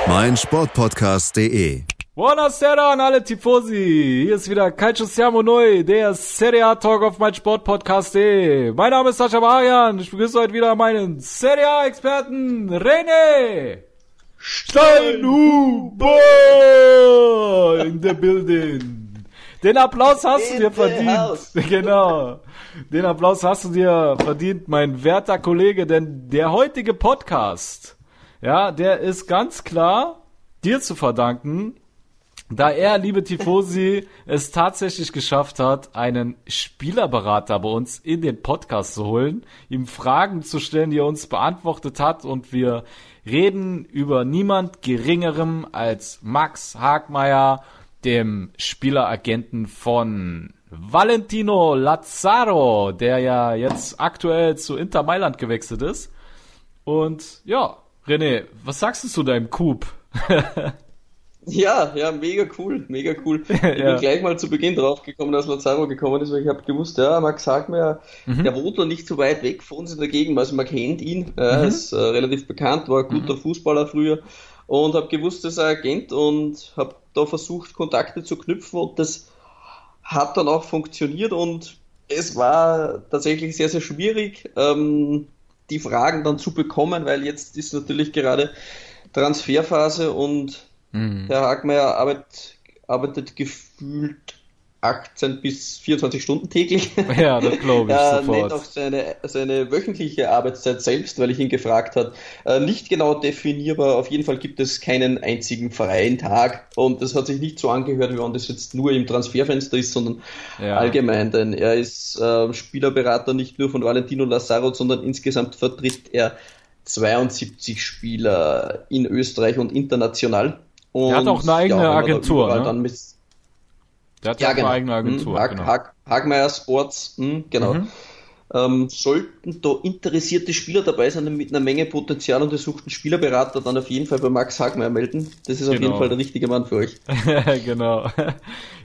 Auf meinsportpodcast.de. Buonasera an alle Tifosi. Hier ist wieder Calcio Siamo Neu, der Serie A Talk auf meinsportpodcast.de. Mein Name ist Sascha Marian. Ich begrüße heute wieder meinen Serie A Experten René Steinhuber in the building. Den Applaus hast du dir verdient. Genau. Den Applaus hast du dir verdient, mein werter Kollege, denn der heutige Podcast, ja, der ist ganz klar dir zu verdanken, da er, liebe Tifosi, es tatsächlich geschafft hat, einen Spielerberater bei uns in den Podcast zu holen, ihm Fragen zu stellen, die er uns beantwortet hat und wir reden über niemand geringerem als Max Hagmeier, dem Spieleragenten von Valentino Lazzaro, der ja jetzt aktuell zu Inter Mailand gewechselt ist. Und ja, René, was sagst du zu deinem Coup? ja, ja, mega cool, mega cool. Ich ja. bin gleich mal zu Beginn drauf gekommen, als Lazaro gekommen ist, weil ich habe gewusst, ja, Max sagt mir, mhm. der wohnt noch nicht so weit weg von uns in der Gegend, also man kennt ihn, er mhm. ist äh, relativ bekannt, war ein guter mhm. Fußballer früher und habe gewusst, dass er Agent und habe da versucht, Kontakte zu knüpfen und das hat dann auch funktioniert und es war tatsächlich sehr, sehr schwierig, ähm, die Fragen dann zu bekommen, weil jetzt ist natürlich gerade Transferphase und mhm. Herr Hagmeier arbeitet, arbeitet gefühlt 18 bis 24 Stunden täglich. Ja, das glaube ich er sofort. nennt auch seine, seine wöchentliche Arbeitszeit selbst, weil ich ihn gefragt habe. Äh, nicht genau definierbar, auf jeden Fall gibt es keinen einzigen freien Tag und das hat sich nicht so angehört, wie wenn das jetzt nur im Transferfenster ist, sondern ja. allgemein, denn er ist äh, Spielerberater nicht nur von Valentino Lazaro, sondern insgesamt vertritt er 72 Spieler in Österreich und international. Und er hat auch eine eigene ja, Agentur. Ne? Der hat ja, genau. eine eigene Agentur. Hm, Hag, genau. Hag, Hagmeier Sports, hm, genau. Mhm. Ähm, sollten da interessierte Spieler dabei sein mit einer Menge Potenzial und gesuchten Spielerberater, dann auf jeden Fall bei Max Hagmeier melden. Das ist genau. auf jeden genau. Fall der richtige Mann für euch. genau.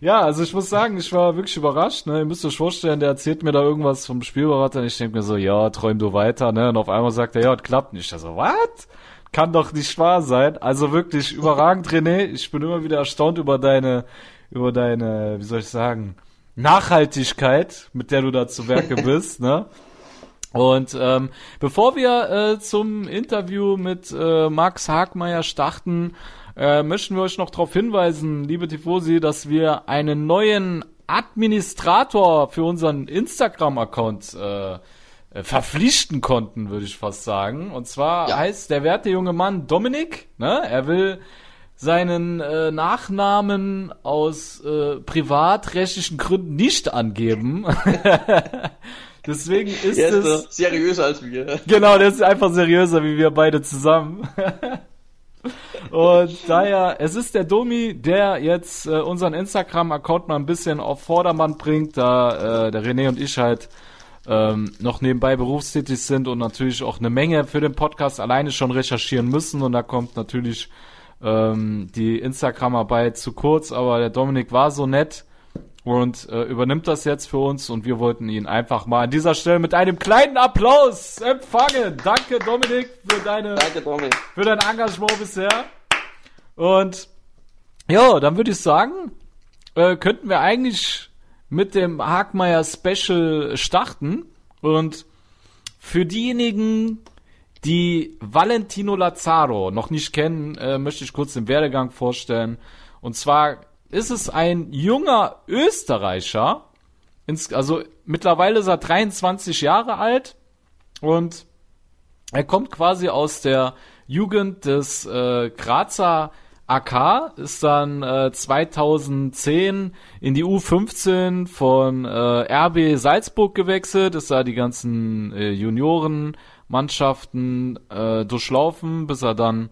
Ja, also ich muss sagen, ich war wirklich überrascht. Ne? Ihr müsst euch vorstellen, der erzählt mir da irgendwas vom Spielberater und ich denke mir so, ja, träum du weiter. Ne? Und auf einmal sagt er, ja, das klappt nicht. Ich so, was? Kann doch nicht wahr sein. Also wirklich überragend, René. Ich bin immer wieder erstaunt über deine über deine, wie soll ich sagen, Nachhaltigkeit, mit der du da zu Werke bist, ne? Und ähm, bevor wir äh, zum Interview mit äh, Max Hagmeier starten, äh, möchten wir euch noch darauf hinweisen, liebe Tifosi, dass wir einen neuen Administrator für unseren Instagram-Account äh, verpflichten konnten, würde ich fast sagen. Und zwar ja. heißt der werte junge Mann Dominik, ne? Er will seinen äh, Nachnamen aus äh, privatrechtlichen Gründen nicht angeben. Deswegen ist der ist es seriöser als wir. Genau, der ist einfach seriöser wie wir beide zusammen. Und daher, es ist der Domi, der jetzt äh, unseren Instagram-Account mal ein bisschen auf Vordermann bringt, da äh, der René und ich halt ähm, noch nebenbei berufstätig sind und natürlich auch eine Menge für den Podcast alleine schon recherchieren müssen. Und da kommt natürlich ähm, die Instagram-Arbeit zu kurz, aber der Dominik war so nett und äh, übernimmt das jetzt für uns und wir wollten ihn einfach mal an dieser Stelle mit einem kleinen Applaus empfangen. Danke Dominik für deine Danke, Dominik. für dein Engagement bisher. Und ja, dann würde ich sagen, äh, könnten wir eigentlich mit dem Hagmeier Special starten und für diejenigen, die Valentino Lazzaro noch nicht kennen, äh, möchte ich kurz den Werdegang vorstellen. Und zwar ist es ein junger Österreicher, ins, also mittlerweile ist er 23 Jahre alt und er kommt quasi aus der Jugend des äh, Grazer AK, ist dann äh, 2010 in die U15 von äh, RB Salzburg gewechselt, ist da die ganzen äh, Junioren Mannschaften äh, durchlaufen, bis er dann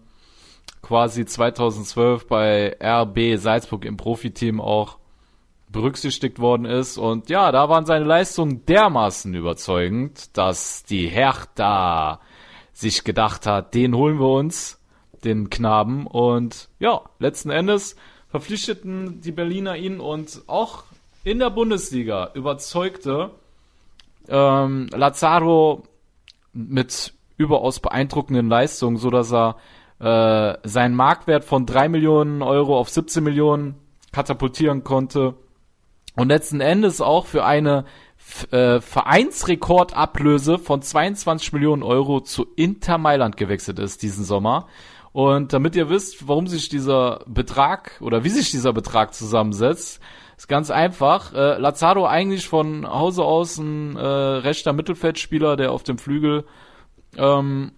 quasi 2012 bei RB Salzburg im Profiteam auch berücksichtigt worden ist. Und ja, da waren seine Leistungen dermaßen überzeugend, dass die Hertha sich gedacht hat, den holen wir uns, den Knaben. Und ja, letzten Endes verpflichteten die Berliner ihn und auch in der Bundesliga überzeugte ähm, Lazaro mit überaus beeindruckenden Leistungen, so dass er äh, seinen Marktwert von drei Millionen Euro auf 17 Millionen katapultieren konnte und letzten Endes auch für eine äh, Vereinsrekordablöse von 22 Millionen Euro zu Inter Mailand gewechselt ist diesen Sommer. Und damit ihr wisst, warum sich dieser Betrag oder wie sich dieser Betrag zusammensetzt, ist ganz einfach. Äh, Lazaro eigentlich von Hause aus ein äh, rechter Mittelfeldspieler, der auf dem Flügel ähm,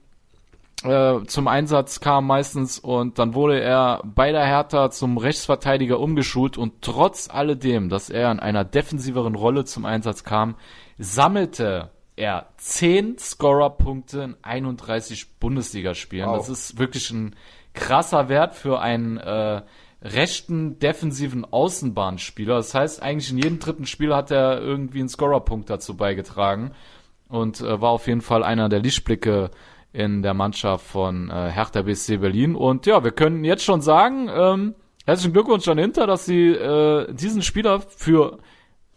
äh, zum Einsatz kam meistens und dann wurde er bei der Hertha zum Rechtsverteidiger umgeschult und trotz alledem, dass er in einer defensiveren Rolle zum Einsatz kam, sammelte er 10 Scorer-Punkte in 31 Bundesligaspielen. Wow. Das ist wirklich ein krasser Wert für einen äh, rechten defensiven Außenbahnspieler. Das heißt, eigentlich in jedem dritten Spiel hat er irgendwie einen Scorer-Punkt dazu beigetragen und äh, war auf jeden Fall einer der Lichtblicke in der Mannschaft von äh, Hertha BSC Berlin. Und ja, wir können jetzt schon sagen, ähm, herzlichen Glückwunsch an Inter, dass sie äh, diesen Spieler für,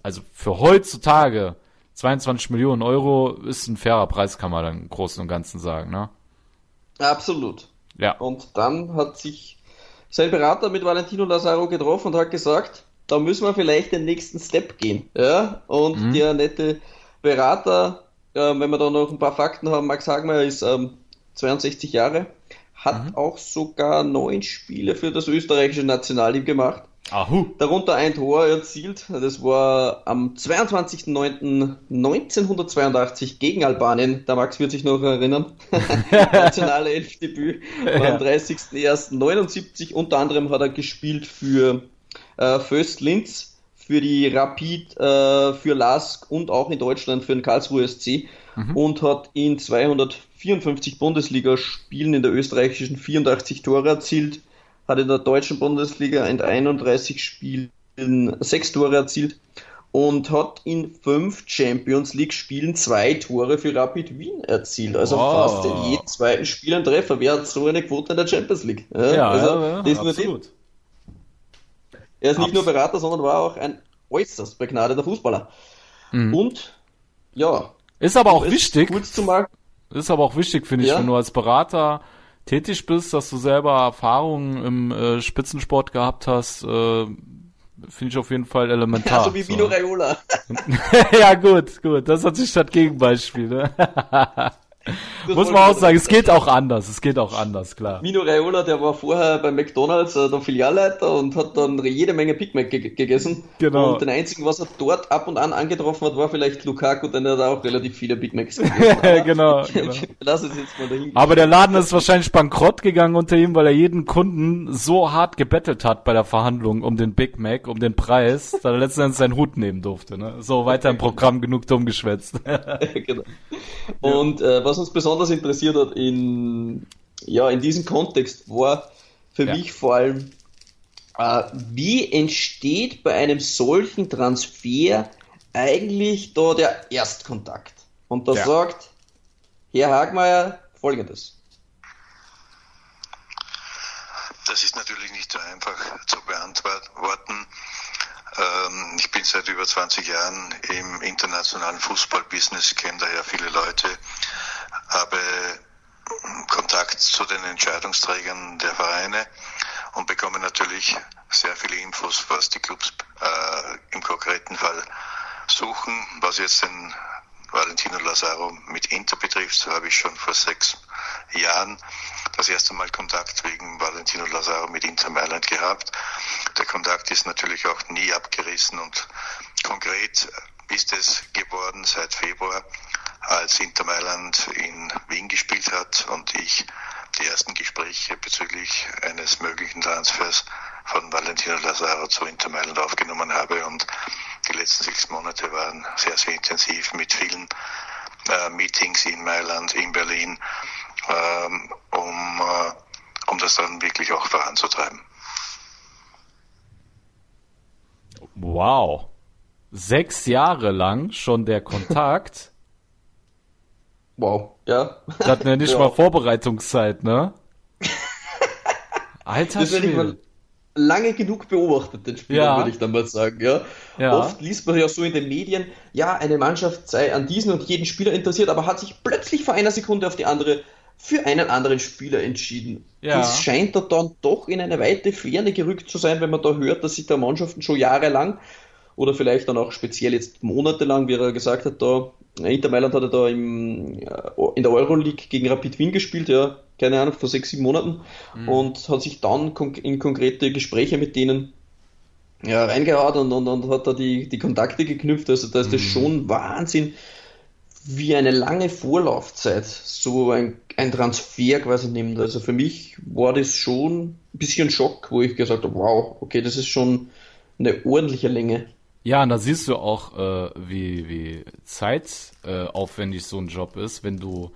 also für heutzutage 22 Millionen Euro ist ein fairer Preis, kann man dann im Großen und Ganzen sagen, ne? Absolut. Ja. Und dann hat sich sein Berater mit Valentino Lazaro getroffen und hat gesagt, da müssen wir vielleicht den nächsten Step gehen. Ja? Und mhm. der nette Berater äh, wenn wir da noch ein paar Fakten haben, Max Hagmeier ist ähm, 62 Jahre, hat mhm. auch sogar neun Spiele für das österreichische Nationalteam gemacht. Ahu. Darunter ein Tor erzielt. Das war am 22.09.1982 gegen Albanien. Der Max wird sich noch erinnern. Nationale Elfdebüt war am 30.01.79. Unter anderem hat er gespielt für äh, Föst Linz für die Rapid, äh, für Lask und auch in Deutschland für den Karlsruhe SC mhm. und hat in 254 Bundesligaspielen in der österreichischen 84 Tore erzielt, hat in der deutschen Bundesliga in 31 Spielen sechs Tore erzielt und hat in fünf Champions League Spielen zwei Tore für Rapid Wien erzielt. Also wow. fast in jedem zweiten Spiel ein Treffer. Wer hat so eine Quote in der Champions League? Ja, ja also ja, ja, definitiv. Er ist nicht Abs nur Berater, sondern war auch ein äußerst begnadeter Fußballer. Mhm. Und ja. Ist aber auch wichtig. Kurz zu machen. Ist aber auch wichtig, finde ich, wenn du als Berater tätig bist, dass du selber Erfahrungen im äh, Spitzensport gehabt hast, äh, finde ich auf jeden Fall elementar. Ja, so wie Vino so. Raiola. ja, gut, gut. Das hat sich das Gegenbeispiel. Ne? Muss man auch sagen, es geht auch anders, es geht auch anders, klar. Mino Raiola, der war vorher bei McDonalds äh, der Filialleiter und hat dann jede Menge Big Mac ge gegessen. Genau. Und den einzigen, was er dort ab und an angetroffen hat, war vielleicht Lukaku, denn er hat auch relativ viele Big Macs gegessen. genau. genau. Lass es jetzt mal dahin. Aber der Laden ist wahrscheinlich bankrott gegangen unter ihm, weil er jeden Kunden so hart gebettelt hat bei der Verhandlung um den Big Mac, um den Preis, dass er letztendlich seinen Hut nehmen durfte. Ne? So weiter im Programm genug dumm geschwätzt. genau. Und äh, was uns besonders interessiert hat in, ja, in diesem Kontext war für ja. mich vor allem, äh, wie entsteht bei einem solchen Transfer eigentlich da der Erstkontakt? Und da ja. sagt Herr Hagmeier folgendes. Das ist natürlich nicht so einfach zu beantworten. Ähm, ich bin seit über 20 Jahren im internationalen Fußballbusiness, kenne daher viele Leute, habe Kontakt zu den Entscheidungsträgern der Vereine und bekomme natürlich sehr viele Infos, was die Clubs äh, im konkreten Fall suchen. Was jetzt den Valentino Lazaro mit Inter betrifft, so habe ich schon vor sechs Jahren das erste Mal Kontakt wegen Valentino Lazaro mit Inter Mailand gehabt. Der Kontakt ist natürlich auch nie abgerissen und konkret ist es geworden seit Februar, als Inter Mailand in Wien gespielt hat und ich die ersten Gespräche bezüglich eines möglichen Transfers von Valentino Lazaro zu Inter Mailand aufgenommen habe und die letzten sechs Monate waren sehr, sehr intensiv mit vielen äh, Meetings in Mailand, in Berlin, ähm, um äh, um das dann wirklich auch voranzutreiben. Wow. Sechs Jahre lang schon der Kontakt. Wow, ja. Das hat ja nicht Ja. mal Vorbereitungszeit, ne? Alter Das Schwede. lange genug beobachtet, den Spieler, Ja. würde ich dann mal sagen. Ja? Ja. Oft liest man ja so in den Medien, ja, eine Mannschaft sei an diesen und jeden Spieler interessiert, aber hat sich plötzlich vor einer Sekunde auf die andere für einen anderen Spieler entschieden. Ja. Das scheint da dann doch in eine weite Ferne gerückt zu sein, wenn man da hört, dass sich da Mannschaften schon jahrelang oder vielleicht dann auch speziell jetzt monatelang, wie er gesagt hat, da Inter Mailand hat er da im, äh, in der Euroleague gegen Rapid Wien gespielt, ja, keine Ahnung, vor sechs, sieben Monaten und hat sich dann in konkrete Gespräche mit denen ja, reingehauen und, und, und hat da die, die Kontakte geknüpft. Also da ist das schon Wahnsinn, wie eine lange Vorlaufzeit so ein, ein Transfer quasi nimmt. Also für mich war das schon ein bisschen Schock, wo ich gesagt habe, wow, okay, das ist schon eine ordentliche Länge. Ja, und da siehst du auch, äh, wie, wie zeitaufwendig äh, aufwendig so ein Job ist, wenn du,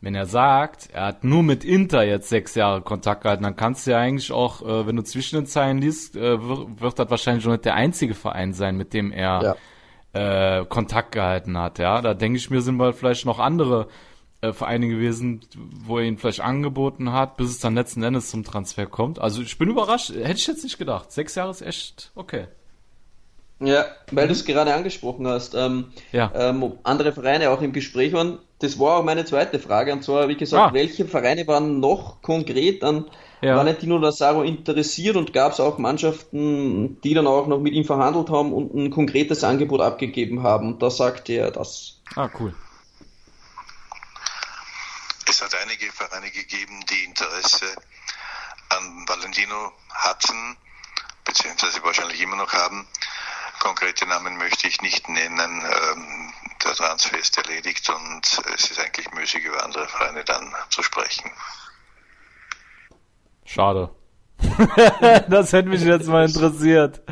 wenn er sagt, er hat nur mit Inter jetzt sechs Jahre Kontakt gehalten, dann kannst du ja eigentlich auch, äh, wenn du zwischen den Zeilen liest, äh, wird, wird das wahrscheinlich schon nicht der einzige Verein sein, mit dem er äh, Kontakt gehalten hat, ja. Da denke ich mir, sind mal vielleicht noch andere äh, Vereine gewesen, wo er ihn vielleicht angeboten hat, bis es dann letzten Endes zum Transfer kommt. Also ich bin überrascht, hätte ich jetzt nicht gedacht. Sechs Jahre ist echt okay. Ja, weil du es gerade angesprochen hast, ähm, Ja. ähm, ob andere Vereine auch im Gespräch waren. Das war auch meine zweite Frage. Und zwar, wie gesagt, Ah. welche Vereine waren noch konkret an Ja. Valentino Lazaro interessiert und gab es auch Mannschaften, die dann auch noch mit ihm verhandelt haben und ein konkretes Angebot abgegeben haben. Und da sagte er das. Ah, cool. Es hat einige Vereine gegeben, die Interesse an Valentino hatten, beziehungsweise wahrscheinlich immer noch haben. Konkrete Namen möchte ich nicht nennen. Ähm, der Transfer ist erledigt und es ist eigentlich müßig, über andere Vereine dann zu sprechen. Schade. das hätte mich jetzt mal interessiert.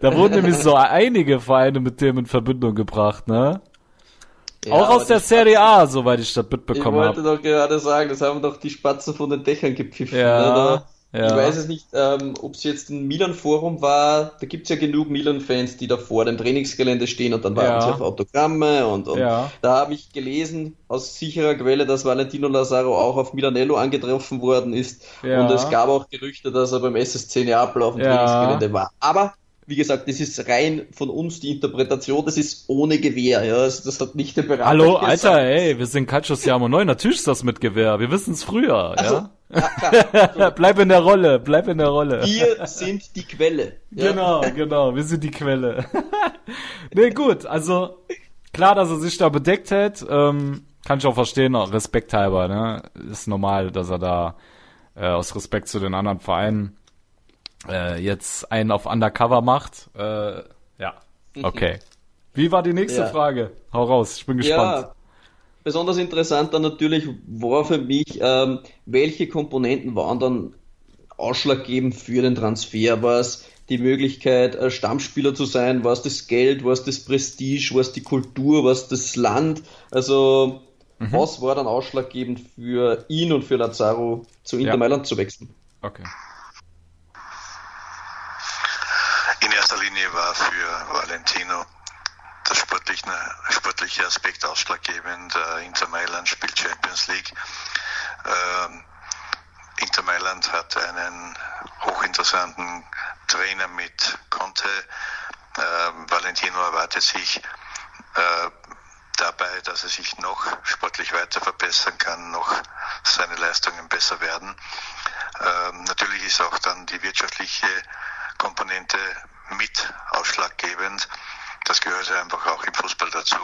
Da wurden nämlich so einige Vereine mit dem in Verbindung gebracht, ne? Ja, Auch aus der Serie A, soweit ich das Ich mitbekommen wollte habe. doch gerade sagen, das haben doch die Spatzen von den Dächern gepfiffen. Ja, ne? Ja. Ich weiß es nicht, ähm, ob es jetzt ein Milan-Forum war. Da gibt es ja genug Milan-Fans, die da vor dem Trainingsgelände stehen und dann warten Ja. sie auf Autogramme. Und, und Ja. da habe ich gelesen aus sicherer Quelle, dass Valentino Lazaro auch auf Milanello angetroffen worden ist. Und es gab auch Gerüchte, dass er beim SSC Neapel auf dem. Trainingsgelände war. Aber wie gesagt, das ist rein von uns die Interpretation, das ist ohne Gewehr. Ja? Also das hat nicht der Berater Hallo, gesagt. Alter, ey, wir sind Calcio Siamo 9. Natürlich ist das mit Gewehr. Wir wissen es früher, Also, ja? Ja, klar. bleib in der Rolle, bleib in der Rolle. Wir sind die Quelle. Ja. Genau, genau, wir sind die Quelle. nee, gut, also klar, dass er sich da bedeckt hält, ähm, kann ich auch verstehen, auch Respekt halber, ne? Ist normal, dass er da äh, aus Respekt zu den anderen Vereinen äh, jetzt einen auf Undercover macht. Äh, ja, okay. Wie war die nächste Ja. Frage? Hau raus, ich bin gespannt. Ja, besonders interessant dann natürlich war für mich, ähm, welche Komponenten waren dann ausschlaggebend für den Transfer? War es die Möglichkeit, äh, Stammspieler zu sein? War es das Geld? War es das Prestige? War es die Kultur? War es das Land? Also, was war dann ausschlaggebend für ihn und für Lazaro zu Inter Ja. Mailand zu wechseln? Okay. In erster Linie war für Valentino der sportliche, sportliche Aspekt ausschlaggebend. Äh, Inter Mailand spielt Champions League. Ähm, Inter Mailand hat einen hochinteressanten Trainer mit Conte. Ähm, Valentino erwartet sich äh, dabei, dass er sich noch sportlich weiter verbessern kann, noch seine Leistungen besser werden. Ähm, natürlich ist auch dann die wirtschaftliche Komponente mit ausschlaggebend. Das gehört einfach auch im Fußball dazu.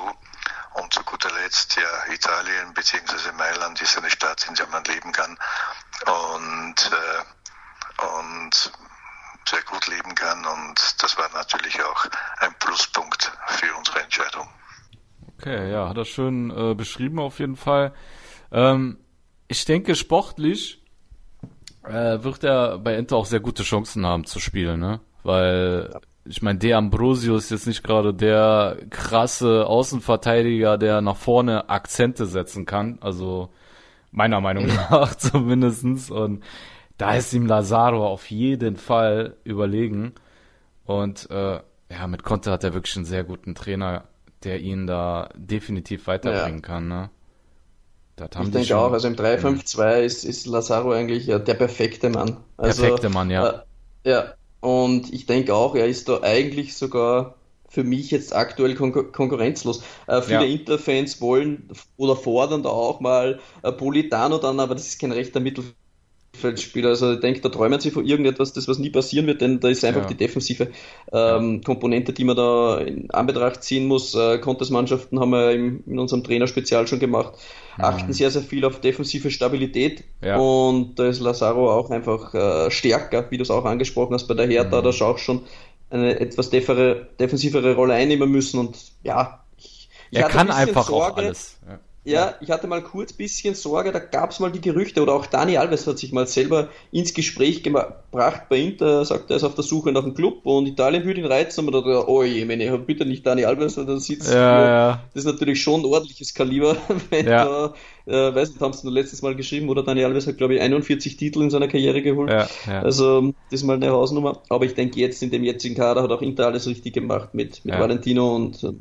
Und zu guter Letzt, ja, Italien bzw. Mailand ist eine Stadt, in der man leben kann und, äh, und sehr gut leben kann. Und das war natürlich auch ein Pluspunkt für unsere Entscheidung. Okay, ja, hat er schön äh, beschrieben auf jeden Fall. Ähm, ich denke, sportlich äh, wird er bei Inter auch sehr gute Chancen haben zu spielen, ne? Weil ich meine, De Ambrosio ist jetzt nicht gerade der krasse Außenverteidiger, der nach vorne Akzente setzen kann. Also meiner Meinung nach zumindestens. Und da ist ihm Lazaro auf jeden Fall überlegen. Und äh, ja, mit Conte hat er wirklich einen sehr guten Trainer, der ihn da definitiv weiterbringen ja. kann. Ne? ich denke auch, also im 3-5-2 ist, ist Lazaro eigentlich ja, der perfekte Mann. Also, perfekte Mann, ja. Äh, ja, und ich denke auch, er ist da eigentlich sogar für mich jetzt aktuell kon konkurrenzlos. Äh, viele ja. Interfans wollen oder fordern da auch mal äh, Politano dann, aber das ist kein rechter Mittelfeldspieler. Feldspieler. Also ich denke, da träumen sie von irgendetwas, das was nie passieren wird, denn da ist einfach ja. die defensive ähm, Komponente, die man da in Anbetracht ziehen muss. Äh, Contest-Mannschaften haben wir im, in unserem Trainerspezial schon gemacht, mhm. achten sehr, sehr viel auf defensive Stabilität ja. und da ist Lazaro auch einfach äh, stärker, wie du es auch angesprochen hast, bei der Hertha, mhm. da auch schon eine etwas defensivere Rolle einnehmen müssen und ja, ich, ich er kann ein einfach Sorge, auch alles. Ja. Ja, ich hatte mal kurz bisschen Sorge, da gab es mal die Gerüchte, oder auch Dani Alves hat sich mal selber ins Gespräch gebracht bei Inter, sagt er ist auf der Suche nach einem Club und Italien würde ihn reizen, aber da, oh je, meine, bitte nicht Dani Alves, da sitzt ja, ja. das ist natürlich schon ein ordentliches Kaliber, wenn ja. da, äh, weiß nicht, haben sie nur letztes Mal geschrieben, oder Dani Alves hat, glaube ich, 41 Titel in seiner Karriere geholt, ja, ja. also das ist mal eine Hausnummer, aber ich denke jetzt in dem jetzigen Kader hat auch Inter alles richtig gemacht mit, mit Valentino und äh,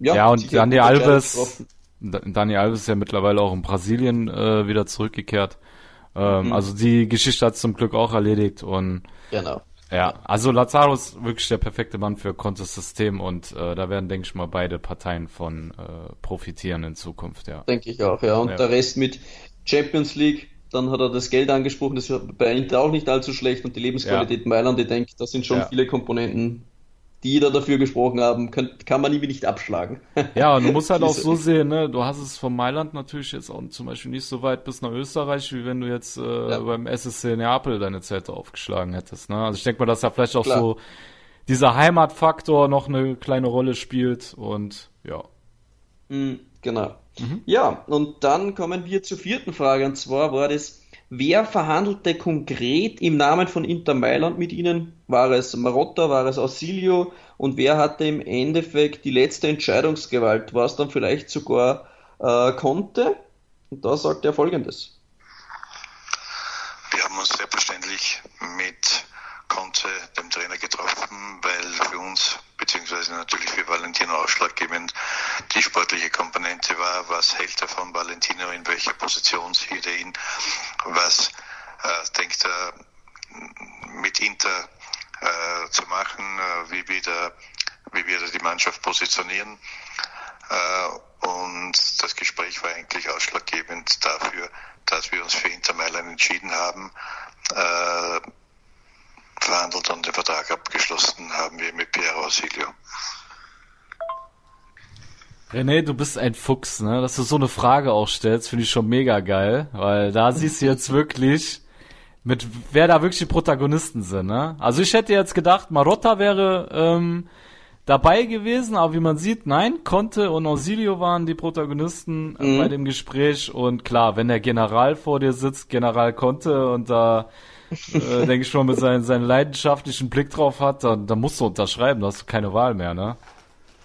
ja, ja und Dani Alves Dani Alves ist ja mittlerweile auch in Brasilien äh, wieder zurückgekehrt. Ähm, mhm. Also die Geschichte hat zum Glück auch erledigt und genau. Ja, also Lazaro ist wirklich der perfekte Mann für Contes System und äh, da werden, denke ich mal, beide Parteien von äh, profitieren in Zukunft, ja. Denke ich auch, ja. Und ja. der Rest mit Champions League, dann hat er das Geld angesprochen, das ist bei Inter auch nicht allzu schlecht und die Lebensqualität ja. Mailand, ich denke, das sind schon ja. viele Komponenten, die da dafür gesprochen haben, kann, kann man irgendwie nicht abschlagen. Ja, und du musst halt auch so sehen, ne? Du hast es von Mailand natürlich jetzt auch zum Beispiel nicht so weit bis nach Österreich, wie wenn du jetzt äh, ja. beim SSC Neapel deine Zelte aufgeschlagen hättest. Ne? Also ich denke mal, dass da vielleicht auch Klar. so dieser Heimatfaktor noch eine kleine Rolle spielt und ja. Mhm, genau. Mhm. Ja, und dann kommen wir zur vierten Frage, und zwar war das Wer verhandelte konkret im Namen von Inter Mailand mit ihnen? War es Marotta, war es Ausilio? Und wer hatte im Endeffekt die letzte Entscheidungsgewalt? War es dann vielleicht sogar äh, Conte? Und da sagt er folgendes. Wir haben uns selbstverständlich mit Conte, dem Trainer, getroffen, weil für uns beziehungsweise natürlich für Valentino ausschlaggebend die sportliche Komponente war. Was hält er von Valentino? In welcher Position sieht er ihn? Was äh, denkt er mit Inter äh, zu machen? Äh, wie, wieder, wie wird er die Mannschaft positionieren? Äh, und das Gespräch war eigentlich ausschlaggebend dafür, dass wir uns für Inter Mailand entschieden haben äh, verhandelt und den Vertrag abgeschlossen haben wir mit Piero Ausilio. René, du bist ein Fuchs, ne? Dass du so eine Frage auch stellst, finde ich schon mega geil, weil da siehst du jetzt wirklich, mit wer da wirklich die Protagonisten sind, ne? Also ich hätte jetzt gedacht, Marotta wäre ähm, dabei gewesen, aber wie man sieht, nein, Conte und Ausilio waren die Protagonisten mhm. bei dem Gespräch und klar, wenn der General vor dir sitzt, General Conte und da äh, denke ich schon, mit seinem, seinen leidenschaftlichen Blick drauf hat, dann, dann musst du unterschreiben, da hast du keine Wahl mehr, ne?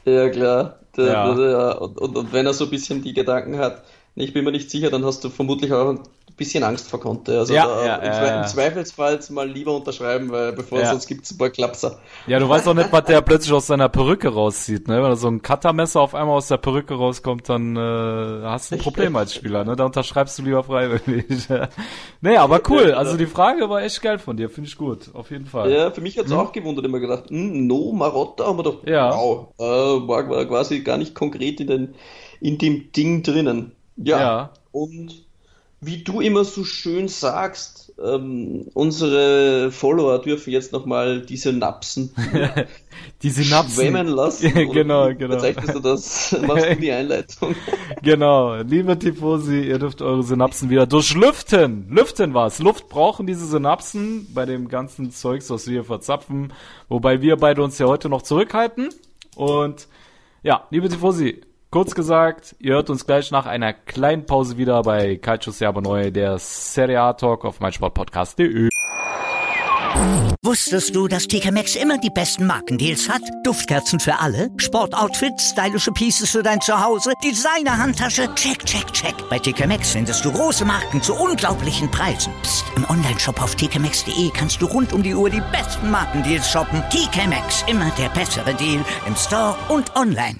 Ja, klar. Der, ja. Der, und, und, und, wenn er so ein bisschen die Gedanken hat, ich bin mir nicht sicher, dann hast du vermutlich auch bisschen Angst vor konnte. Also ja, da, ja, im, ja, im, Zweifelsfall mal lieber unterschreiben, weil bevor sonst gibt es ein paar Klapser. Ja, du weißt auch nicht, was der plötzlich aus seiner Perücke rauszieht, ne? Wenn so ein Cuttermesser auf einmal aus der Perücke rauskommt, dann äh, hast du ein Problem als Spieler, ne? Da unterschreibst du lieber freiwillig. nee, aber cool. Also die Frage war echt geil von dir, finde ich gut, auf jeden Fall. Ja, für mich hat's hm? auch gewundert, immer gedacht, hm, no Marotta, haben wir doch, ja. wow, äh, war, war quasi gar nicht konkret in, den, in dem Ding drinnen. Ja. ja. Und wie du immer so schön sagst, ähm, unsere Follower dürfen jetzt nochmal die Synapsen die Synapsen schwemmen lassen. genau, genau. Zeichnest du das? Machst du die Einleitung? genau. Liebe Tifosi, ihr dürft eure Synapsen wieder durchlüften. Lüften was. Luft brauchen diese Synapsen bei dem ganzen Zeugs, was wir hier verzapfen. Wobei wir beide uns ja heute noch zurückhalten. Und ja, liebe Tifosi, Kurz gesagt, ihr hört uns gleich nach einer kleinen Pause wieder bei Calcio Serbo Neu, der Serie A Talk auf meinsportpodcast.de. Wusstest du, dass TK Maxx immer die besten Markendeals hat? Duftkerzen für alle, Sportoutfits, stylische Pieces für dein Zuhause, Designer-Handtasche, check, check, check. Bei TK Maxx findest du große Marken zu unglaublichen Preisen. Psst. im Onlineshop auf tkmaxx.de kannst du rund um die Uhr die besten Markendeals shoppen. TK Maxx, immer der bessere Deal im Store und online.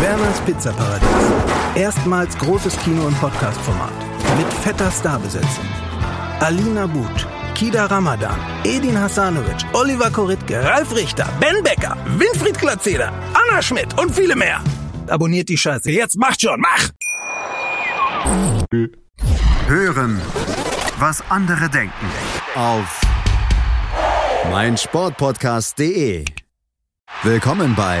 Werners Pizzaparadies. Erstmals großes Kino- und Podcast-Format. Mit fetter Starbesetzung. Alina But, Kida Ramadan, Edin Hasanovic, Oliver Koritke, Ralf Richter, Ben Becker, Winfried Glatzeder, Anna Schmidt und viele mehr. Abonniert die Scheiße. Jetzt macht schon, mach! Hören, was andere denken. Auf meinsportpodcast.de. Willkommen bei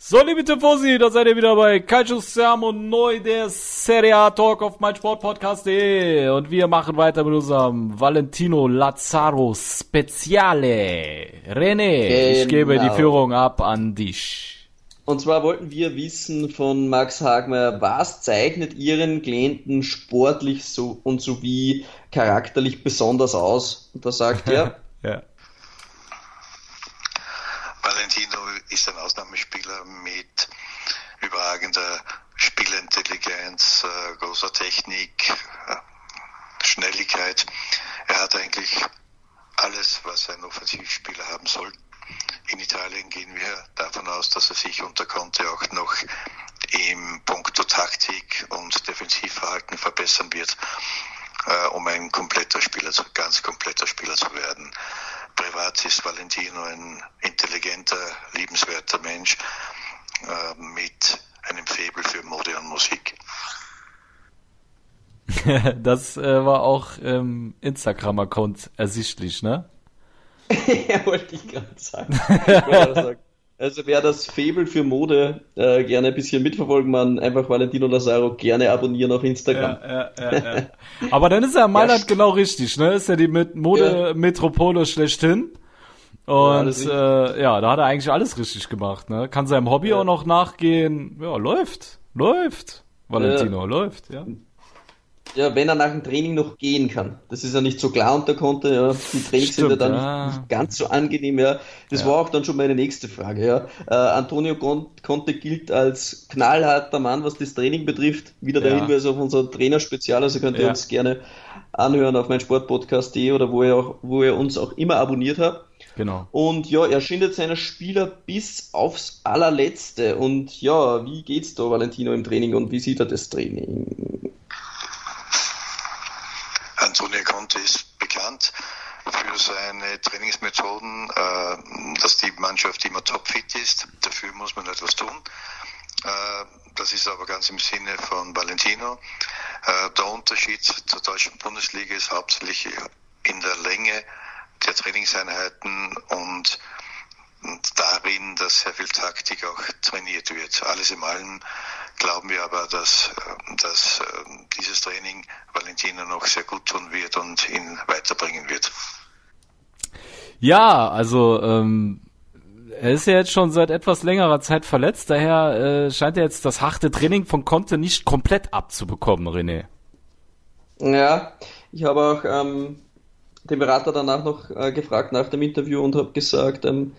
So, liebe Tifosi, da seid ihr wieder bei Calcio Sermo neu, der Serie A Talk auf meinsportpodcast.de. Und wir machen weiter mit unserem Valentino Lazzaro Speziale. René, genau. ich gebe die Führung ab an dich. Und zwar wollten wir wissen von Max Hagmer, was zeichnet Ihren Klienten sportlich so und sowie charakterlich besonders aus? Und da sagt er, ja. Valentino ist ein Ausnahmespieler mit überragender Spielintelligenz, äh, großer Technik, äh, Schnelligkeit. Er hat eigentlich alles, was ein Offensivspieler haben soll. In Italien gehen wir davon aus, dass er sich unter Conte auch noch im Punkto Taktik und Defensivverhalten verbessern wird, äh, um ein kompletter Spieler, ganz kompletter Spieler zu werden. Privat ist Valentino ein intelligenter, liebenswerter Mensch äh, mit einem Faible für Mode und Musik. das äh, war auch im Instagram-Account ersichtlich, ne? ja, wollte ich gerade sagen. Also wer das Faible für Mode äh, gerne ein bisschen mitverfolgen man einfach Valentino Lazaro gerne abonnieren auf Instagram. Ja, ja, ja, ja. Aber dann ist er in Mailand ja, genau richtig, ne? Ist ja die Mode-Metropole schlechthin. Und ja, äh, ja, da hat er eigentlich alles richtig gemacht, ne? Kann seinem Hobby auch noch nachgehen. Ja, läuft. Läuft. Valentino, läuft, ja ja, wenn er nach dem Training noch gehen kann. Das ist ja nicht so klar unter Conte, ja. Die Trainings Stimmt, sind ja dann ja. Nicht, nicht, ganz so angenehm, ja. Das ja. war auch dann schon meine nächste Frage, ja. Äh, Antonio Conte gilt als knallharter Mann, was das Training betrifft. Wieder der Hinweis auf unser Trainerspezial, also könnt ihr uns gerne anhören auf mein Sportpodcast.de oder wo ihr, auch, wo ihr uns auch immer abonniert habt. Genau. Und ja, er schindet seine Spieler bis aufs allerletzte. Und ja, wie geht's da, Valentino, im Training und wie sieht er das Training? Conte ist bekannt für seine Trainingsmethoden, äh, dass die Mannschaft immer topfit ist. Dafür muss man etwas tun. Äh, das ist aber ganz im Sinne von Valentino. Äh, der Unterschied zur deutschen Bundesliga ist hauptsächlich in der Länge der Trainingseinheiten und darin, dass sehr viel Taktik auch trainiert wird. Alles in allem glauben wir aber, dass, äh, dass äh, dieses Training Valentino noch sehr gut tun wird und ihn weiterbringen wird. Ja, also ähm, er ist ja jetzt schon seit etwas längerer Zeit verletzt, daher äh, scheint er jetzt das harte Training von Conte nicht komplett abzubekommen, René. Ja, ich habe auch ähm, den Berater danach noch äh, gefragt nach dem Interview und habe gesagt, ähm,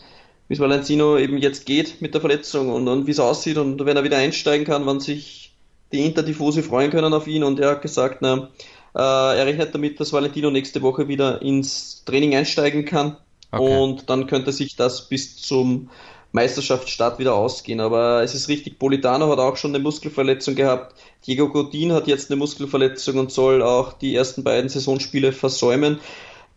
wie es Valentino eben jetzt geht mit der Verletzung und, und wie es aussieht und wenn er wieder einsteigen kann, wann sich die Intertifosi freuen können auf ihn und er hat gesagt, na, Äh, er rechnet damit, dass Valentino nächste Woche wieder ins Training einsteigen kann. Okay. Und dann könnte sich das bis zum Meisterschaftsstart wieder ausgehen. Aber es ist richtig, Politano hat auch schon eine Muskelverletzung gehabt. Diego Godin hat jetzt eine Muskelverletzung und soll auch die ersten beiden Saisonspiele versäumen.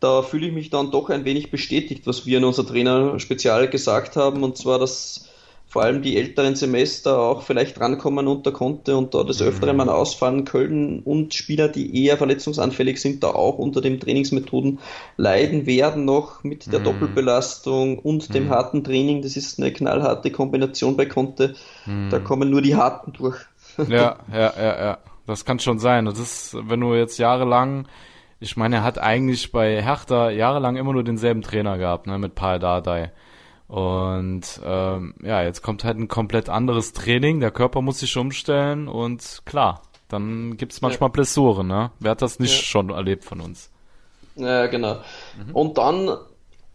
Da fühle ich mich dann doch ein wenig bestätigt, was wir in unserer Trainer spezial gesagt haben, und zwar, dass vor allem die älteren Semester auch vielleicht rankommen unter Konte und da des mhm. Öfteren mal ausfallen können und Spieler, die eher verletzungsanfällig sind, da auch unter den Trainingsmethoden leiden werden noch mit der mhm. Doppelbelastung und dem mhm. harten Training. Das ist eine knallharte Kombination bei Konte. Da kommen nur die Harten durch. ja, ja, ja, ja. Das kann schon sein. Das ist, wenn du jetzt jahrelang ich meine, er hat eigentlich bei Hertha jahrelang immer nur denselben Trainer gehabt, ne, mit Paul Dardai. Und ähm, ja, jetzt kommt halt ein komplett anderes Training, der Körper muss sich umstellen und klar, dann gibt's manchmal ja. Blessuren, ne? Wer hat das nicht ja. schon erlebt von uns? Ja, genau. Mhm. Und dann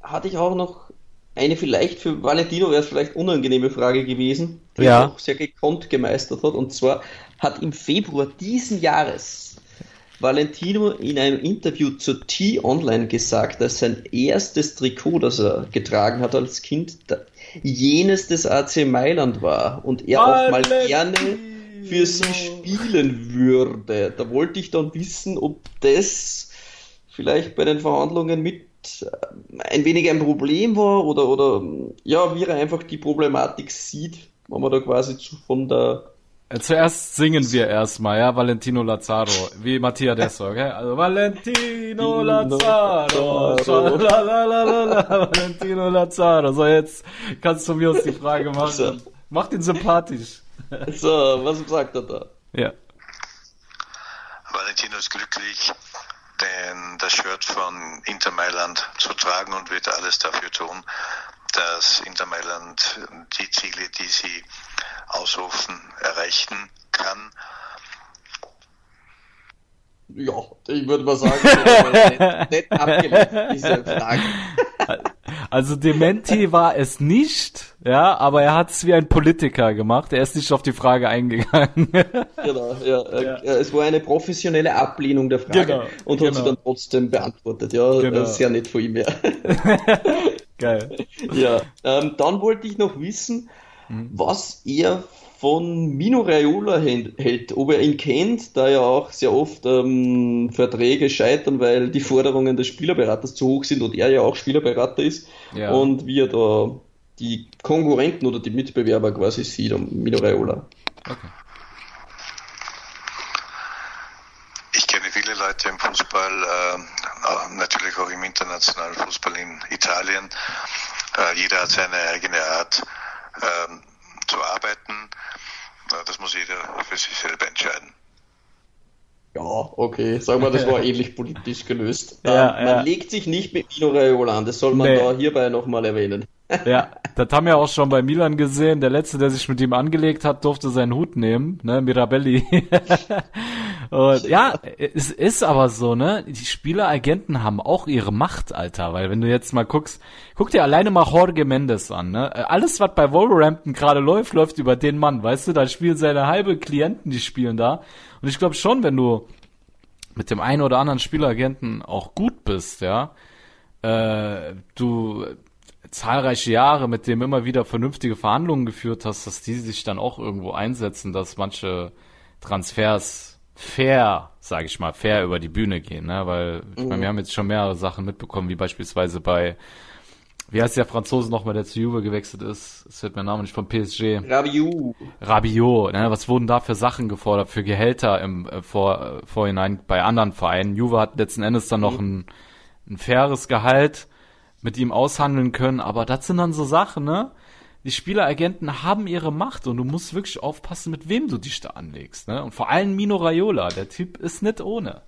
hatte ich auch noch eine vielleicht für Valentino wäre es vielleicht unangenehme Frage gewesen, die ja. er auch sehr gekonnt gemeistert hat. Und zwar hat im Februar diesen Jahres Valentino in einem Interview zur T-Online gesagt, dass sein erstes Trikot, das er getragen hat als Kind, jenes des AC Mailand war und er auch mal gerne für sie spielen würde. Da wollte ich dann wissen, ob das vielleicht bei den Verhandlungen mit äh, ein wenig ein Problem war oder, oder ja, wie er einfach die Problematik sieht, wenn man da quasi von der zuerst singen wir erstmal, ja, Valentino Lazzaro, wie Mattia Desso, okay? Also Valentino Lazzaro, Valentino Lazzaro. So, jetzt kannst du mir uns die Frage machen. Mach den sympathisch. So, was sagt er da? Ja. Valentino ist glücklich, denn das Shirt von Inter Mailand zu tragen und wird alles dafür tun, dass Inter Mailand die Ziele, die sie ausrufen, erreichen kann. Ja, ich würde mal sagen, nett, abgelegt, diese Frage. Also Dementi war es nicht, ja, aber er hat es wie ein Politiker gemacht. Er ist nicht auf die Frage eingegangen. genau, ja, ja. Es war eine professionelle Ablehnung der Frage genau, und hat genau. sie dann trotzdem beantwortet. Ja, genau. sehr nett von ihm, ja. Geil. Ja, ähm, dann wollte ich noch wissen, mhm. was er von Mino Raiola hält, ob er ihn kennt, da ja auch sehr oft ähm, Verträge scheitern, weil die Forderungen des Spielerberaters zu hoch sind und er ja auch Spielerberater ist ja. und wie er da die Konkurrenten oder die Mitbewerber quasi sieht, um Mino Raiola. Okay. Ich kenne viele Leute im Fußball, äh, natürlich auch im internationalen Fußball in Italien. Äh, jeder hat seine eigene Art. Äh, zu arbeiten. Das muss jeder für sich selber entscheiden. Ja, okay. Sagen wir, das war ähnlich politisch gelöst. Ja, ähm, man ja. legt sich nicht mit Mino Raiola an, das soll man nee. da hierbei nochmal erwähnen. Ja, das haben wir auch schon bei Milan gesehen. Der letzte, der sich mit ihm angelegt hat, durfte seinen Hut nehmen, ne, Mirabelli. Und ja, es ist aber so, ne? Die Spieleragenten haben auch ihre Macht, Alter, weil wenn du jetzt mal guckst, guck dir alleine mal Jorge Mendes an, ne? Alles, was bei Wolverhampton gerade läuft, läuft über den Mann, weißt du? Da spielen seine halbe Klienten, die spielen da. Und ich glaube schon, wenn du mit dem einen oder anderen Spielagenten auch gut bist, ja, äh, du zahlreiche Jahre mit dem immer wieder vernünftige Verhandlungen geführt hast, dass die sich dann auch irgendwo einsetzen, dass manche Transfers fair, sage ich mal, fair über die Bühne gehen, ne? Weil ich meine, wir mhm. haben jetzt schon mehrere Sachen mitbekommen, wie beispielsweise bei wie heißt der Franzose nochmal, der zu Juve gewechselt ist? Es wird mein Name nicht von PSG. Rabiot. Rabiot, ne? Was wurden da für Sachen gefordert, für Gehälter im äh, vor, äh, Vorhinein bei anderen Vereinen? Juve hat letzten Endes dann noch mhm. ein, ein faires Gehalt mit ihm aushandeln können, aber das sind dann so Sachen, ne? Die Spieleragenten haben ihre Macht und du musst wirklich aufpassen, mit wem du dich da anlegst, ne? Und vor allem Mino Raiola, der Typ ist nicht ohne.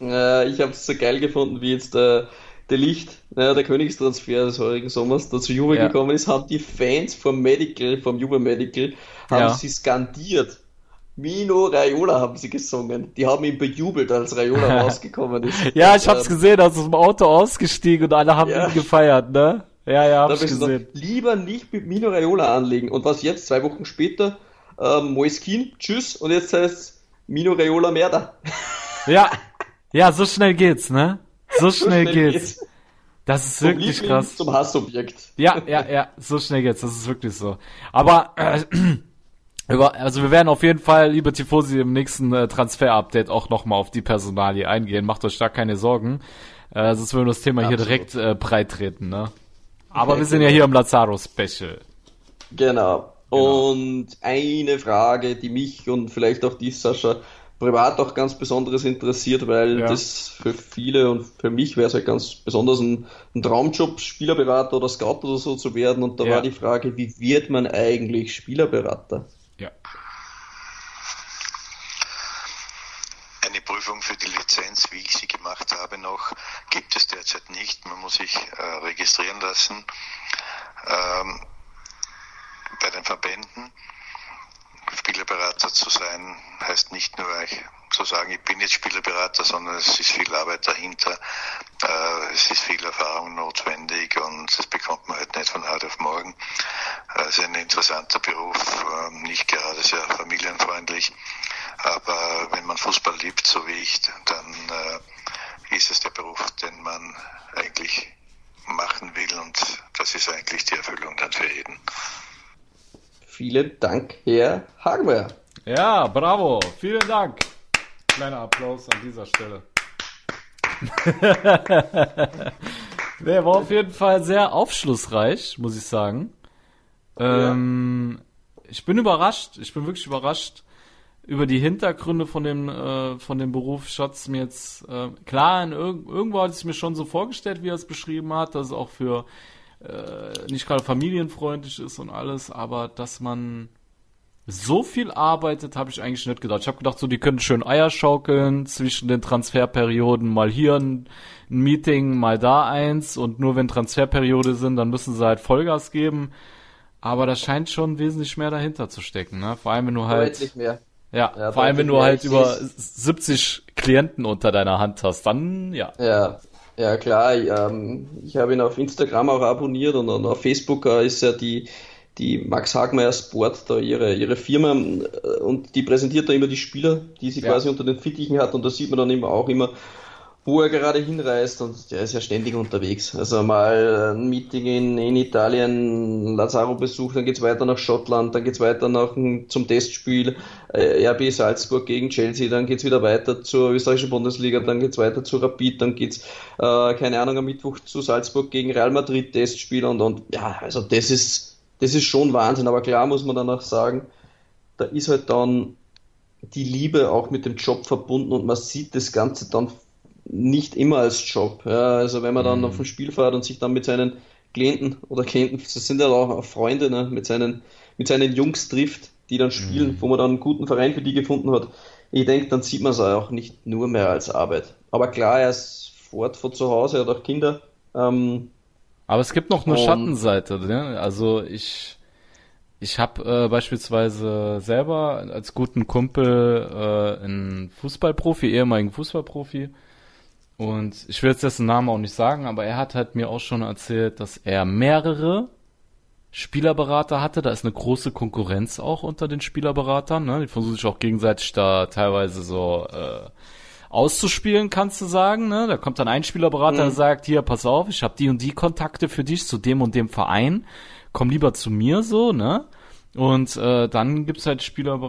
Äh, ich habe es so geil gefunden, wie jetzt der, der Licht, naja, der Königstransfer des heurigen Sommers, der zu Juve ja. gekommen ist, haben die Fans vom Medical, vom Juve Medical, haben ja. sie skandiert Mino Raiola haben sie gesungen. Die haben ihn bejubelt, als Raiola rausgekommen ist. ja, ich hab's ähm, gesehen, aus dem Auto ausgestiegen und alle haben ja. ihn gefeiert, ne? Ja, ja, hab ich gesehen. Gesagt, lieber nicht mit Mino Raiola anlegen. Und was jetzt, zwei Wochen später, ähm, Moiskin, tschüss, und jetzt heißt Mino Raiola Merda. ja, Ja, so schnell geht's, ne? So schnell, so schnell geht's. geht's. Das ist Vom wirklich Liebling krass. Zum Hassobjekt. Ja, ja, ja, so schnell geht's. Das ist wirklich so. Aber äh, über, also wir werden auf jeden Fall, liebe Tifosi, im nächsten äh, Transfer-Update auch nochmal auf die Personalie eingehen. Macht euch da keine Sorgen. Äh, sonst würden wir das Thema Absolut. hier direkt äh, breit treten, ne? Aber wir sind ja hier im Lazaro-Special. Genau. genau. Und eine Frage, die mich und vielleicht auch die Sascha privat auch ganz Besonderes interessiert, weil ja. das für viele und für mich wäre es halt ganz besonders ein, ein, Traumjob, Spielerberater oder Scout oder so zu werden. Und da ja. war die Frage, wie wird man eigentlich Spielerberater? Ja. Eine Prüfung für die Lizenz, wie ich sie gemacht habe, noch gibt es derzeit nicht. Man muss sich äh, registrieren lassen ähm, bei den Verbänden. Spielerberater zu sein, heißt nicht nur zu sagen, ich bin jetzt Spielerberater, sondern es ist viel Arbeit dahinter, äh, es ist viel Erfahrung notwendig und das bekommt man halt nicht von heute auf morgen. Äh, es ist ein interessanter Beruf, äh, nicht gerade sehr familienfreundlich, aber wenn man Fußball liebt, so wie ich, dann äh, ist es der Beruf, den man eigentlich machen will und das ist eigentlich die Erfüllung dann für jeden. Vielen Dank, Herr Hagmeier. Ja, bravo. Vielen Dank. Kleiner Applaus an dieser Stelle. Der war auf jeden Fall sehr aufschlussreich, muss ich sagen. Ähm, ja. Ich bin überrascht. Ich bin wirklich überrascht über die Hintergründe von dem äh, von dem Beruf. Schatz mir jetzt äh, klar in irg irgendwo hatte ich mir schon so vorgestellt, wie er es beschrieben hat, dass es auch für äh, nicht gerade familienfreundlich ist und alles, aber dass man so viel arbeitet, habe ich eigentlich nicht gedacht. Ich habe gedacht, so die können schön Eier schaukeln zwischen den Transferperioden, mal hier ein, ein, Meeting, mal da eins und nur wenn Transferperiode sind, dann müssen sie halt Vollgas geben. Aber da scheint schon wesentlich mehr dahinter zu stecken, ne? Vor allem wenn du halt deutlich mehr. Ja, ja vor allem wenn du halt über 70 Klienten unter deiner Hand hast, dann ja. Ja, ja, klar. Ich, ähm, ich habe ihn auf Instagram auch abonniert und, und auf Facebook äh, ist ja die, die Max Hagmeier Sport da ihre, ihre Firma äh, und die präsentiert da immer die Spieler, die sie ja. quasi unter den Fittichen hat und da sieht man dann immer auch immer, wo er gerade hinreist und der ist ja ständig unterwegs. Also mal ein Meeting in, in Italien, Lazaro besucht, dann geht's weiter nach Schottland, dann geht's weiter nach, zum Testspiel äh, RB Salzburg gegen Chelsea, dann geht's wieder weiter zur österreichischen Bundesliga, dann geht's weiter zu Rapid, dann geht's, äh, keine Ahnung, am Mittwoch zu Salzburg gegen Real Madrid Testspiel und, und ja, also das ist, das ist schon Wahnsinn, aber klar muss man danach sagen, da ist halt dann die Liebe auch mit dem Job verbunden und man sieht das Ganze dann nicht immer als Job. Ja, also wenn man dann mhm. auf ein Spiel fährt und sich dann mit seinen Klienten oder Klienten, das sind ja auch Freunde, ne, mit seinen, mit seinen Jungs trifft, die dann spielen, mhm. wo man dann einen guten Verein für die gefunden hat. Ich denke, dann sieht man es auch nicht nur mehr als Arbeit. Aber klar, er ist fort von zu Hause, er hat auch Kinder. Ähm, aber es gibt noch eine Schattenseite, ne? Also ich, ich habe äh, beispielsweise selber als guten Kumpel äh, einen Fußballprofi, ehemaligen Fußballprofi, und ich will jetzt dessen Namen auch nicht sagen, aber er hat halt mir auch schon erzählt, dass er mehrere Spielerberater hatte. Da ist eine große Konkurrenz auch unter den Spielerberatern. Ne? Die versuchen sich auch gegenseitig da teilweise so äh, auszuspielen, kannst du sagen. Ne? Da kommt dann ein Spielerberater, mhm. der sagt, hier, pass auf, ich habe die und die Kontakte für dich zu dem und dem Verein. Komm lieber zu mir so, ne? Und äh, dann gibt's halt Spielerberater.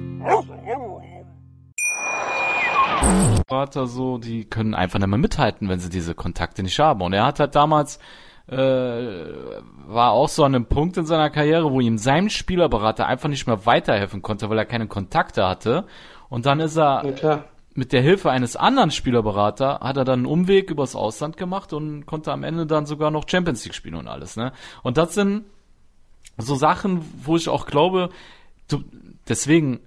Berater so, die können einfach nicht mehr mithalten, wenn sie diese Kontakte nicht haben. Und er hat halt damals äh, war auch so an einem Punkt in seiner Karriere, wo ihm sein Spielerberater einfach nicht mehr weiterhelfen konnte, weil er keine Kontakte hatte. Und dann ist er mit der Hilfe eines anderen Spielerberater hat er dann einen Umweg übers Ausland gemacht und konnte am Ende dann sogar noch Champions League spielen und alles. Ne? Und das sind so Sachen, wo ich auch glaube, du, deswegen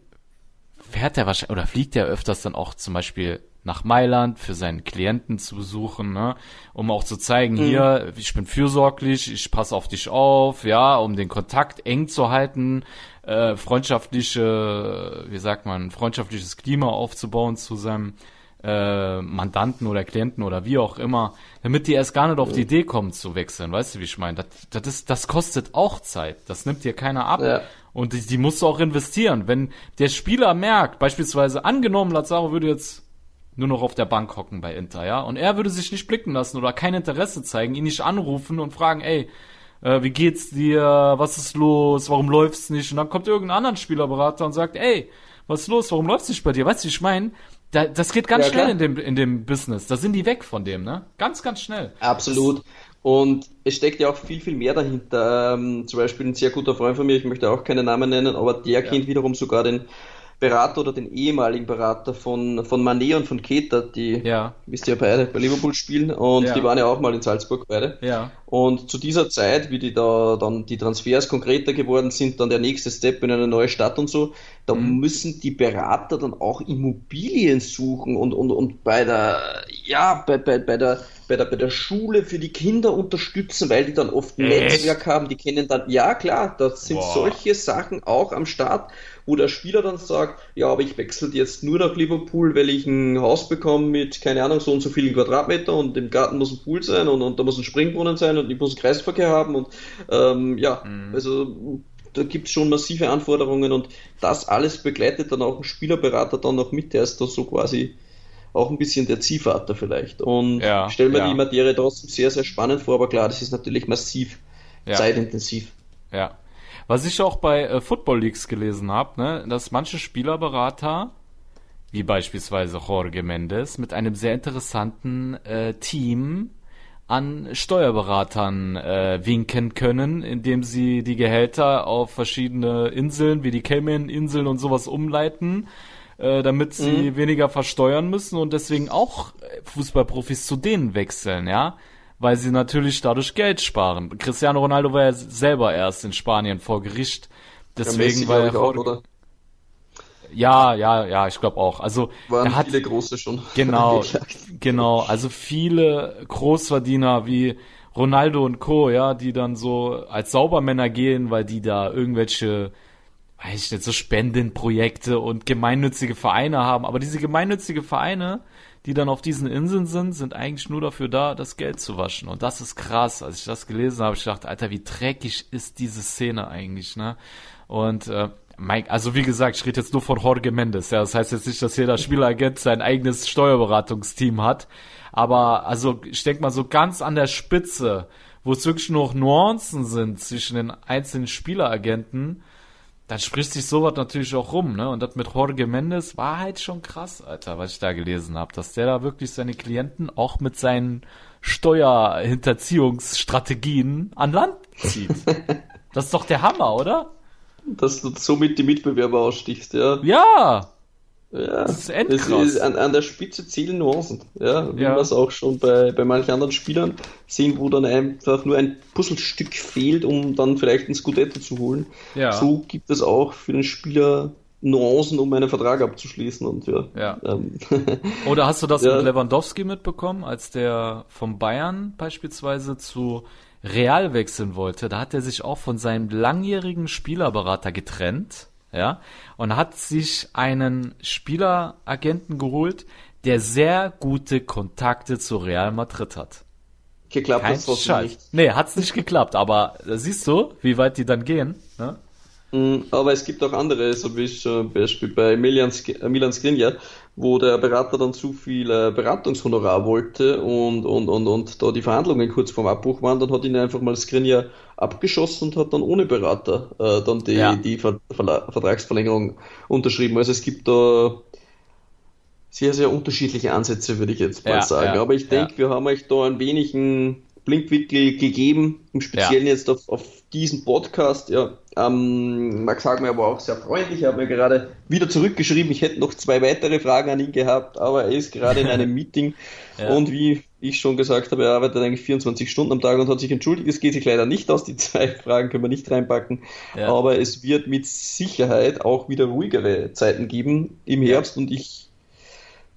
fährt er wahrscheinlich oder fliegt er öfters dann auch zum Beispiel nach Mailand für seinen Klienten zu besuchen, ne? um auch zu zeigen, mhm. hier, ich bin fürsorglich, ich passe auf dich auf, ja, um den Kontakt eng zu halten, äh, freundschaftliche, wie sagt man, freundschaftliches Klima aufzubauen zu seinem äh, Mandanten oder Klienten oder wie auch immer, damit die erst gar nicht auf die Idee kommen zu wechseln, weißt du, wie ich meine? Das, das, ist, das kostet auch Zeit, das nimmt dir keiner ab. Ja. Und die, die musst du auch investieren. Wenn der Spieler merkt, beispielsweise angenommen, Lazaro würde jetzt nur noch auf der Bank hocken bei Inter, ja. Und er würde sich nicht blicken lassen oder kein Interesse zeigen, ihn nicht anrufen und fragen, ey, äh, wie geht's dir, was ist los, warum läuft's nicht? Und dann kommt irgendein anderer Spielerberater und sagt, ey, was ist los, warum läuft's nicht bei dir? Weißt du, ich meine, da, das geht ganz ja, schnell in dem, in dem Business. Da sind die weg von dem, ne? Ganz, ganz schnell. Absolut. Und es steckt ja auch viel, viel mehr dahinter. Ähm, zum Beispiel ein sehr guter Freund von mir, ich möchte auch keine Namen nennen, aber der ja. kennt wiederum sogar den Berater oder den ehemaligen Berater von, von Manet und von Keter, die, ja. wisst ihr ja beide, bei Liverpool spielen und ja. die waren ja auch mal in Salzburg beide. Ja. Und zu dieser Zeit, wie die da dann die Transfers konkreter geworden sind, dann der nächste Step in eine neue Stadt und so, da mhm. müssen die Berater dann auch Immobilien suchen und, und, und bei der, ja, bei, bei, bei der bei der, bei der Schule für die Kinder unterstützen, weil die dann oft ein Netzwerk haben, die kennen dann, ja klar, da sind Boah. solche Sachen auch am Start wo der Spieler dann sagt, ja, aber ich wechsle jetzt nur nach Liverpool, weil ich ein Haus bekomme mit, keine Ahnung, so und so vielen Quadratmeter und im Garten muss ein Pool sein und, und da muss ein Springbrunnen sein und ich muss einen Kreisverkehr haben und ähm, ja, mhm. also da gibt es schon massive Anforderungen und das alles begleitet dann auch ein Spielerberater dann noch mit, der ist da so quasi auch ein bisschen der Ziehvater vielleicht. Und ja, ich stelle mir ja. die Materie trotzdem sehr, sehr spannend vor, aber klar, das ist natürlich massiv ja. zeitintensiv. Ja, was ich auch bei äh, Football Leagues gelesen habe, ne, dass manche Spielerberater, wie beispielsweise Jorge Mendes, mit einem sehr interessanten äh, Team an Steuerberatern äh, winken können, indem sie die Gehälter auf verschiedene Inseln wie die Cayman-Inseln und sowas umleiten, äh, damit sie mhm. weniger versteuern müssen und deswegen auch Fußballprofis zu denen wechseln, ja weil sie natürlich dadurch Geld sparen. Cristiano Ronaldo war ja selber erst in Spanien vor Gericht. Deswegen ja, war er auch, oder? Ja, ja, ja, ich glaube auch. Also waren er hat, viele große schon. Genau, genau. Also viele Großverdiener wie Ronaldo und Co. Ja, die dann so als Saubermänner gehen, weil die da irgendwelche weiß ich nicht, so Spendenprojekte und gemeinnützige Vereine haben. Aber diese gemeinnützige Vereine, die dann auf diesen Inseln sind, sind eigentlich nur dafür da, das Geld zu waschen. Und das ist krass. Als ich das gelesen habe, ich dachte, Alter, wie dreckig ist diese Szene eigentlich, ne? Und äh, Mike, also wie gesagt, ich rede jetzt nur von Jorge Mendes. Ja, das heißt jetzt nicht, dass jeder Spielagent sein eigenes Steuerberatungsteam hat. Aber also ich denke mal so ganz an der Spitze, wo es wirklich nur noch Nuancen sind zwischen den einzelnen Spieleragenten, dann spricht sich sowas natürlich auch rum, ne? Und das mit Jorge Mendes war halt schon krass, Alter, was ich da gelesen habe, dass der da wirklich seine Klienten auch mit seinen Steuerhinterziehungsstrategien an Land zieht. das ist doch der Hammer, oder? Dass du somit die Mitbewerber ausstichst, ja. Ja! Ja, das ist endkrass. Es ist an, an der Spitze zählen Nuancen. Ja, wie ja. wir es auch schon bei, bei manchen anderen Spielern sehen, wo dann einfach nur ein Puzzlestück fehlt, um dann vielleicht ein Scudetto zu holen. Ja. So gibt es auch für den Spieler Nuancen, um einen Vertrag abzuschließen und ja. ja. Ähm. Oder hast du das ja. mit Lewandowski mitbekommen, als der vom Bayern beispielsweise zu Real wechseln wollte? Da hat er sich auch von seinem langjährigen Spielerberater getrennt ja, und hat sich einen Spieleragenten geholt, der sehr gute Kontakte zu Real Madrid hat. Geklappt Kein ist nicht. Nee, hat's nicht geklappt, aber siehst du, wie weit die dann gehen, ne? Mm, aber es gibt auch andere, so wie zum Beispiel bei Milan, Milan Skriniar, wo der Berater dann zu viel äh, Beratungshonorar wollte und, und, und, und da die Verhandlungen kurz vorm Abbruch waren, dann hat ihn einfach mal Skriniar abgeschossen und hat dann ohne Berater äh, dann die, ja. die Ver Ver Vertragsverlängerung unterschrieben. Also es gibt da sehr, sehr unterschiedliche Ansätze, würde ich jetzt mal ja, sagen. Ja, Aber ich denke, wir haben euch da ein wenig einen Blinkwinkel gegeben, im Speziellen jetzt auf, auf diesen Podcast. Ja, ähm, Max Hagmer war auch sehr freundlich. Er hat mir gerade wieder zurückgeschrieben. Ich hätte noch zwei weitere Fragen an ihn gehabt, aber er ist gerade in einem Meeting. ja. Und wie ich schon gesagt habe, er arbeitet eigentlich 24 Stunden am Tag und hat sich entschuldigt. Es geht sich leider nicht aus. Die zwei Fragen können wir nicht reinpacken. Ja. Aber es wird mit Sicherheit auch wieder ruhigere Zeiten geben im Herbst und ich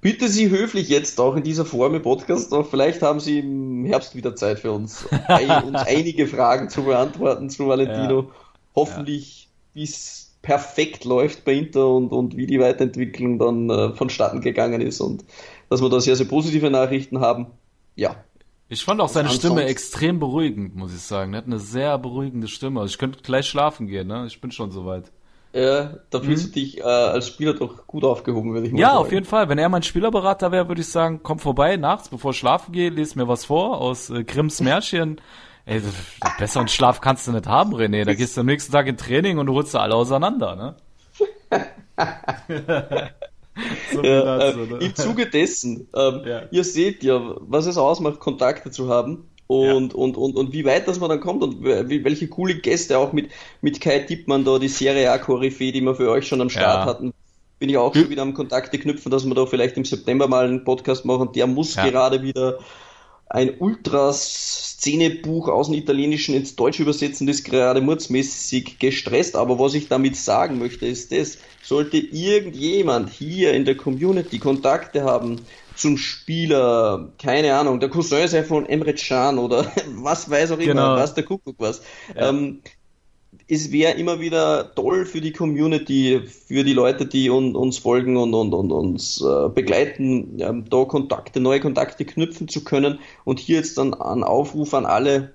bitte Sie höflich jetzt auch in dieser Form im Podcast, aber vielleicht haben Sie im Herbst wieder Zeit für uns, uns einige Fragen zu beantworten zu Valentino. Ja. Hoffentlich, ja. wie es perfekt läuft bei Inter und, und wie die Weiterentwicklung dann äh, vonstatten gegangen ist und dass wir da sehr, sehr positive Nachrichten haben. Ja. Ich fand auch seine Stimme extrem beruhigend, muss ich sagen. Er hat eine sehr beruhigende Stimme. Also ich könnte gleich schlafen gehen, ne? Ich bin schon soweit. Ja, da fühlst mhm. du dich äh, als Spieler doch gut aufgehoben, würde ich mal ja, sagen. Ja, auf jeden Fall. Wenn er mein Spielerberater wäre, würde ich sagen, komm vorbei nachts, bevor ich schlafen gehe, lese mir was vor aus äh, Grimms Märchen. Ey, besseren Schlaf kannst du nicht haben, René. Da gehst du am nächsten Tag in Training und du holst sie alle auseinander, ne? so ja, dazu, ne? Im Zuge dessen, ähm, ja. ihr seht ja, was es ausmacht, Kontakte zu haben und, ja. und, und, und wie weit das man dann kommt und welche coole Gäste auch mit, mit Kai Tippmann da, die Serie A-Koryphäe, die wir für euch schon am Start ja. hatten, bin ich auch schon wieder am Kontakte knüpfen, dass wir da vielleicht im September mal einen Podcast machen. Der muss ja. gerade wieder ein Ultraszene-Buch aus dem Italienischen ins Deutsche übersetzen, das ist gerade murzmäßig gestresst. Aber was ich damit sagen möchte, ist das, sollte irgendjemand hier in der Community Kontakte haben zum Spieler, keine Ahnung, der Cousin sei von Emre Can oder was weiß auch immer, genau. was der Kuckuck was. Ja. Ähm, es wäre immer wieder toll für die Community, für die Leute, die un, uns folgen und, und, und uns äh, begleiten, ja, da Kontakte, neue Kontakte knüpfen zu können. Und hier jetzt dann ein Aufruf an alle,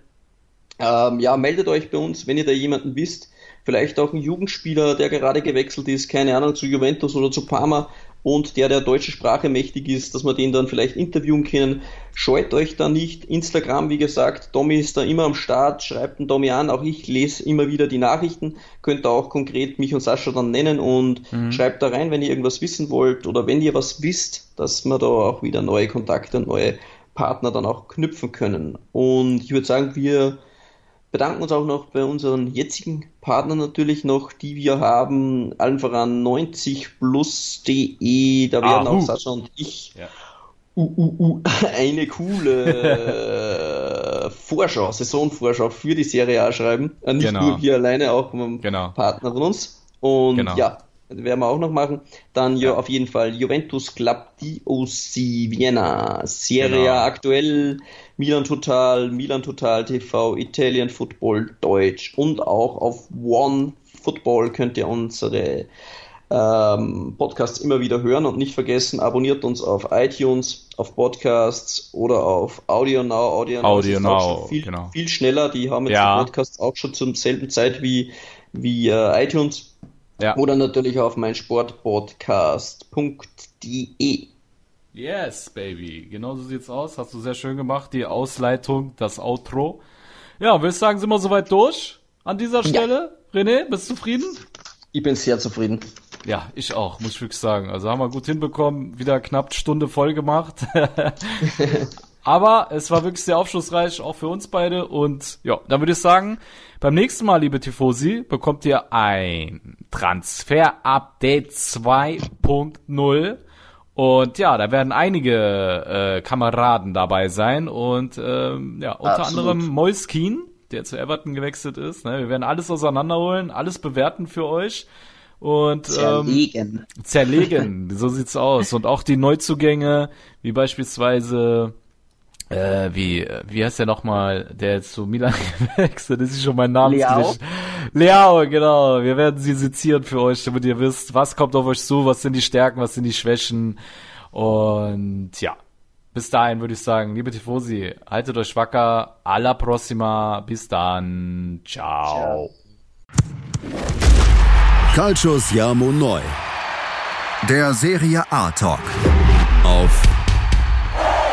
ähm, ja, meldet euch bei uns, wenn ihr da jemanden wisst, vielleicht auch ein Jugendspieler, der gerade gewechselt ist, keine Ahnung, zu Juventus oder zu Parma und der der deutschen Sprache mächtig ist, dass wir den dann vielleicht interviewen können. Scheut euch da nicht. Instagram, wie gesagt, Tommy ist da immer am Start, schreibt den Tommy an. Auch ich lese immer wieder die Nachrichten. Könnt ihr auch konkret mich und Sascha dann nennen und mhm. schreibt da rein, wenn ihr irgendwas wissen wollt oder wenn ihr was wisst, dass wir da auch wieder neue Kontakte und neue Partner dann auch knüpfen können. Und ich würde sagen, wir bedanken uns auch noch bei unseren jetzigen Partnern natürlich noch, die wir haben, allen voran 90plus.de, da werden Ahu. auch Sascha und ich ja. uh, uh, uh, eine coole Vorschau, Saisonvorschau für die Serie A schreiben. Äh, nicht genau. nur wir alleine, auch mit genau. Partner von uns. Und genau. ja, werden wir auch noch machen. Dann ja, auf jeden Fall Juventus Club DOC Vienna, Serie genau. aktuell, Milan Total, Milan Total TV, Italian Football Deutsch und auch auf One Football könnt ihr unsere ähm, Podcasts immer wieder hören und nicht vergessen, abonniert uns auf iTunes, auf Podcasts oder auf Audio Now. Audio Now, Audio Now viel, genau. viel schneller. Die haben jetzt ja. die Podcasts auch schon zur selben Zeit wie, wie äh, iTunes. Ja. Oder natürlich auf meinsportpodcast.de. Yes, baby. Genau so sieht's aus. Hast du sehr schön gemacht. Die Ausleitung, das Outro. Ja, würde ich sagen, sind wir soweit durch an dieser Stelle. Ja. René, bist du zufrieden? Ich bin sehr zufrieden. Ja, ich auch, muss ich wirklich sagen. Also haben wir gut hinbekommen, wieder knapp Stunde voll gemacht. Aber es war wirklich sehr aufschlussreich, auch für uns beide. Und ja, dann würde ich sagen, beim nächsten Mal, liebe Tifosi, bekommt ihr ein Transfer-Update 2.0. Und ja, da werden einige äh, Kameraden dabei sein. Und ähm, ja, unter Absolut. anderem Moiskin, der zu Everton gewechselt ist. Ne? Wir werden alles auseinanderholen, alles bewerten für euch. Und zerlegen. Ähm, zerlegen, so sieht's aus. Und auch die Neuzugänge, wie beispielsweise äh, wie, wie heißt der nochmal, der jetzt zu Milan gewechselt ist, ist schon mein Name. Leao. Leao, genau. Wir werden sie sezieren für euch, damit ihr wisst, was kommt auf euch zu, was sind die Stärken, was sind die Schwächen. Und ja, bis dahin würde ich sagen, liebe Tifosi, haltet euch wacker. Alla prossima. Bis dann. Ciao. Calcio Siamo Neu. Der Serie A Talk. Auf